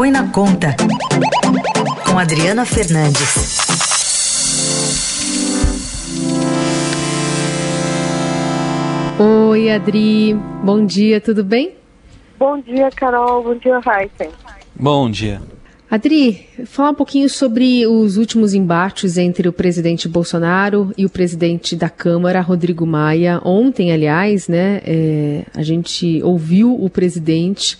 Põe na Conta, com Adriana Fernandes. Oi, Adri. Bom dia, tudo bem? Bom dia, Carol. Bom dia, Heisen. Bom dia. Adri, falar um pouquinho sobre os últimos embates entre o presidente Bolsonaro e o presidente da Câmara, Rodrigo Maia. Ontem, aliás, né, é, a gente ouviu o presidente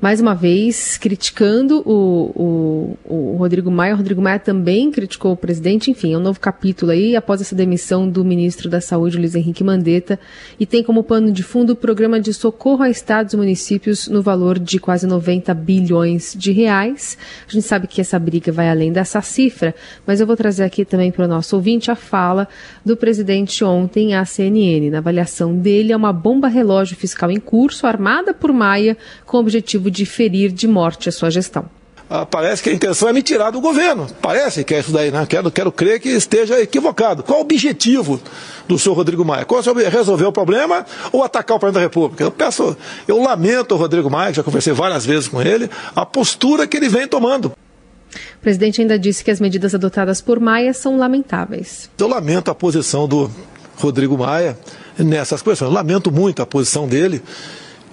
mais uma vez criticando o, o, o, Rodrigo Maia. O Rodrigo Maia também criticou o presidente. Enfim, é um novo capítulo aí após essa demissão do ministro da Saúde, Luiz Henrique Mandetta, e tem como pano de fundo o programa de socorro a estados e municípios no valor de quase 90 bilhões de reais. A gente sabe que essa briga vai além dessa cifra, mas eu vou trazer aqui também para o nosso ouvinte a fala do presidente ontem à CNN. Na avaliação dele, é uma bomba relógio fiscal em curso, armada por Maia, com o objetivo de ferir de morte a sua gestão. Ah, parece que a intenção é me tirar do governo. Parece que é isso daí, né? Quero, quero crer que esteja equivocado. Qual o objetivo do senhor Rodrigo Maia? Qual é resolver o problema ou atacar o presidente da República? Eu peço, eu lamento o Rodrigo Maia, já conversei várias vezes com ele, a postura que ele vem tomando. O presidente ainda disse que as medidas adotadas por Maia são lamentáveis. Eu lamento a posição do Rodrigo Maia nessas questões. Eu lamento muito a posição dele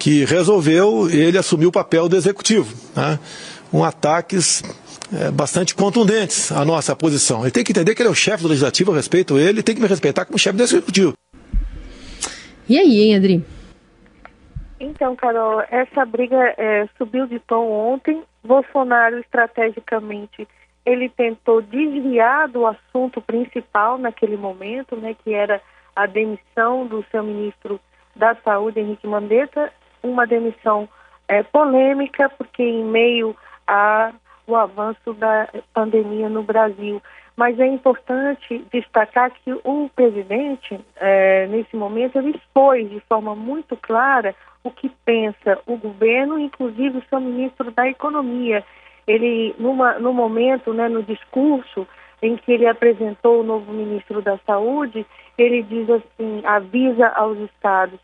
que resolveu ele assumir o papel do executivo. Né? Um ataques é, bastante contundentes à nossa posição. Ele tem que entender que ele é o chefe do legislativo, eu respeito ele, tem que me respeitar como chefe do executivo. E aí, hein, Adri? Então, Carol, essa briga é, subiu de tom ontem. Bolsonaro, estrategicamente, ele tentou desviar do assunto principal naquele momento, né, que era a demissão do seu ministro da Saúde, Henrique Mandetta, uma demissão é, polêmica, porque em meio ao avanço da pandemia no Brasil. Mas é importante destacar que o presidente, é, nesse momento, ele expôs de forma muito clara o que pensa o governo, inclusive o seu ministro da Economia. Ele, numa, no momento, né, no discurso em que ele apresentou o novo ministro da Saúde, ele diz assim, avisa aos estados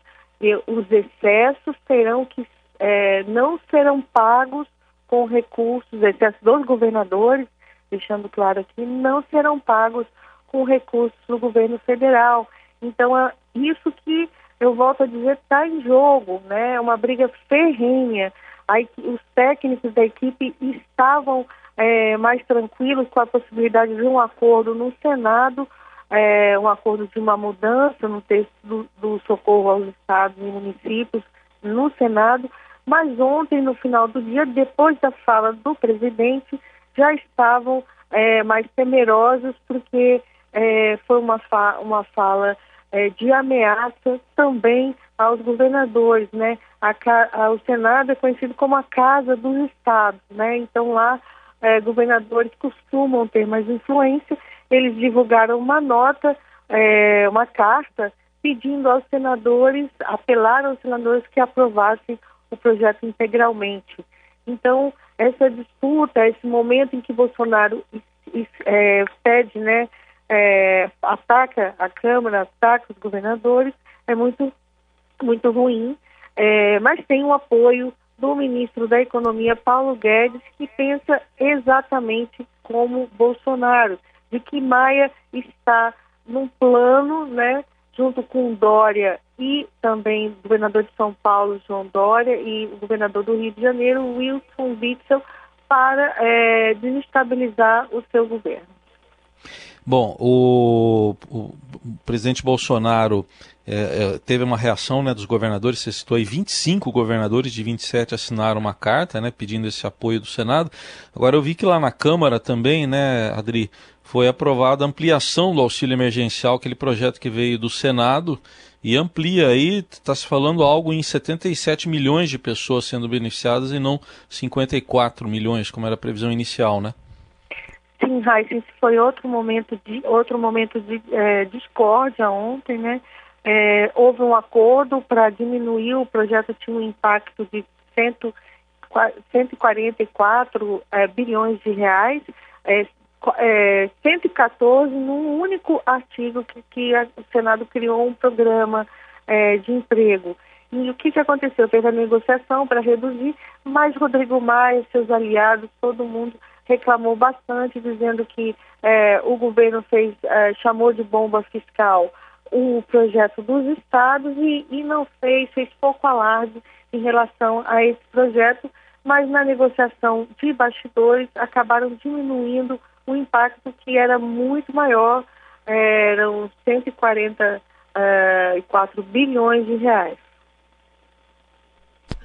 os excessos terão que é, não serão pagos com recursos, excessos dos governadores, deixando claro aqui, não serão pagos com recursos do governo federal. Então, é isso que eu volto a dizer está em jogo, né? É uma briga ferrenha. Aí, os técnicos da equipe estavam é, mais tranquilos com a possibilidade de um acordo no Senado é, um acordo de uma mudança no texto do, do socorro aos estados e municípios no Senado, mas ontem, no final do dia, depois da fala do presidente, já estavam é, mais temerosos, porque é, foi uma, fa uma fala é, de ameaça também aos governadores, né? A, a, o Senado é conhecido como a casa dos estados, né? Então lá é, governadores costumam ter mais influência eles divulgaram uma nota, é, uma carta, pedindo aos senadores, apelaram aos senadores que aprovassem o projeto integralmente. Então, essa disputa, esse momento em que Bolsonaro é, pede, né, é, ataca a Câmara, ataca os governadores, é muito, muito ruim, é, mas tem o apoio do ministro da Economia, Paulo Guedes, que pensa exatamente como Bolsonaro de que Maia está num plano, né, junto com Dória e também o governador de São Paulo, João Dória, e o governador do Rio de Janeiro, Wilson Witzel, para é, desestabilizar o seu governo. Bom, o, o presidente Bolsonaro é, é, teve uma reação né, dos governadores, você citou aí 25 governadores de 27 assinaram uma carta né, pedindo esse apoio do Senado. Agora eu vi que lá na Câmara também, né, Adri, foi aprovada a ampliação do auxílio emergencial, aquele projeto que veio do Senado, e amplia aí, está se falando algo em 77 milhões de pessoas sendo beneficiadas e não 54 milhões, como era a previsão inicial, né? Raíssa, esse foi outro momento de outro momento de é, discórdia ontem, né? É, houve um acordo para diminuir o projeto tinha um impacto de cento, 144 é, bilhões de reais, é, é, 114 num único artigo que, que a, o Senado criou um programa é, de emprego. E o que, que aconteceu? Teve a negociação para reduzir, mas Rodrigo Maia, seus aliados, todo mundo reclamou bastante, dizendo que é, o governo fez, é, chamou de bomba fiscal o projeto dos estados e, e não fez, fez pouco alarde em relação a esse projeto, mas na negociação de bastidores acabaram diminuindo o impacto que era muito maior, eram 144 uh, bilhões de reais.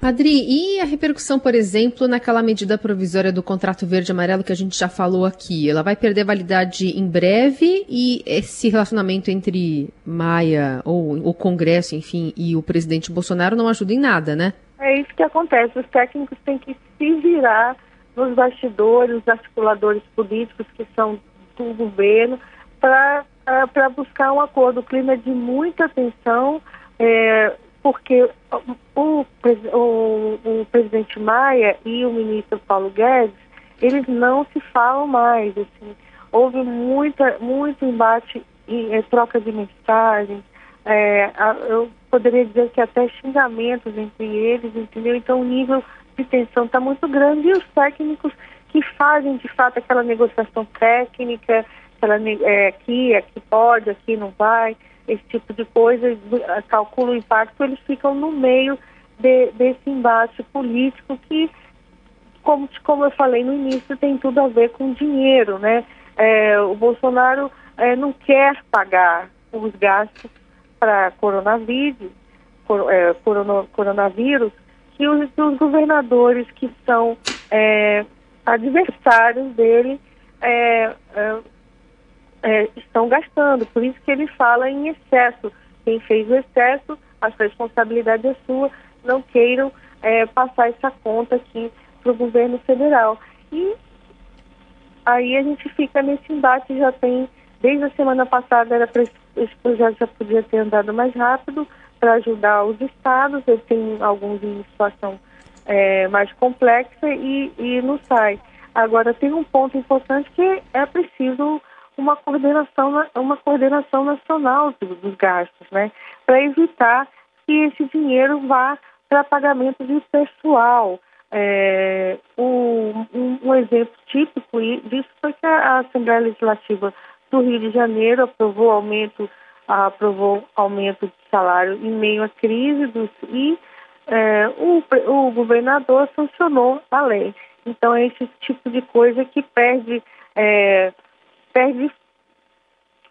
Adri, e a repercussão, por exemplo, naquela medida provisória do contrato verde amarelo que a gente já falou aqui? Ela vai perder validade em breve e esse relacionamento entre Maia ou o Congresso, enfim, e o presidente Bolsonaro não ajuda em nada, né? É isso que acontece. Os técnicos têm que se virar nos bastidores, os articuladores políticos que são do governo, para buscar um acordo. O clima é de muita tensão. É, porque o, o, o, presidente Maia e o ministro Paulo Guedes, eles não se falam mais, assim, houve muita, muito embate e é, troca de mensagens, é, eu poderia dizer que até xingamentos entre eles, entendeu? Então o nível de tensão está muito grande e os técnicos que fazem de fato aquela negociação técnica, aquela, é, aqui, aqui pode, aqui não vai, esse tipo de coisa, calcula o impacto, eles ficam no meio de, desse embate político que, como, como eu falei no início, tem tudo a ver com dinheiro, né? É, o Bolsonaro é, não quer pagar os gastos para coronavírus, cor, é, coronavírus que os, os, governadores que são adversários dele é, estão gastando. Por isso que ele fala em excesso. Quem fez o excesso, a responsabilidade é sua. Não queiram é, passar essa conta aqui para o governo federal. E aí a gente fica nesse embate, já tem, desde a semana passada, era esse projeto já podia ter andado mais rápido para ajudar os estados, ele tem alguns em situação é, mais complexa e, e não sai. Agora tem um ponto importante que é preciso uma coordenação, uma coordenação nacional dos gastos, né? Para evitar que esse dinheiro vá para pagamento de pessoal. É, um, um, exemplo típico disso foi que a Assembleia Legislativa do Rio de Janeiro aprovou aumento, aprovou aumento de salário em meio à crise dos, e é, o, o governador sancionou a lei. Então é esse tipo de coisa que perde é, perde,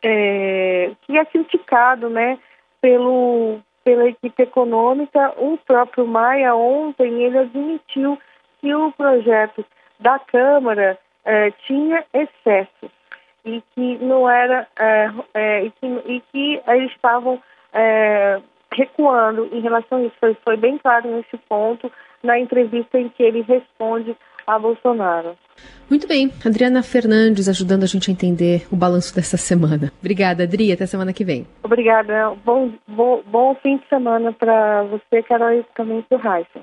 é, que é criticado né, pelo, pela equipe econômica. O próprio Maia ontem ele admitiu que o projeto da Câmara é, tinha excessos e que não era é, é, e, que, e que eles estavam é, recuando em relação a isso. Foi, foi bem claro nesse ponto na entrevista em que ele responde a Bolsonaro. Muito bem, Adriana Fernandes ajudando a gente a entender o balanço dessa semana. Obrigada, Adri, até semana que vem. Obrigada, bom, bom, bom fim de semana para você, Carol, e também para o Raíssa.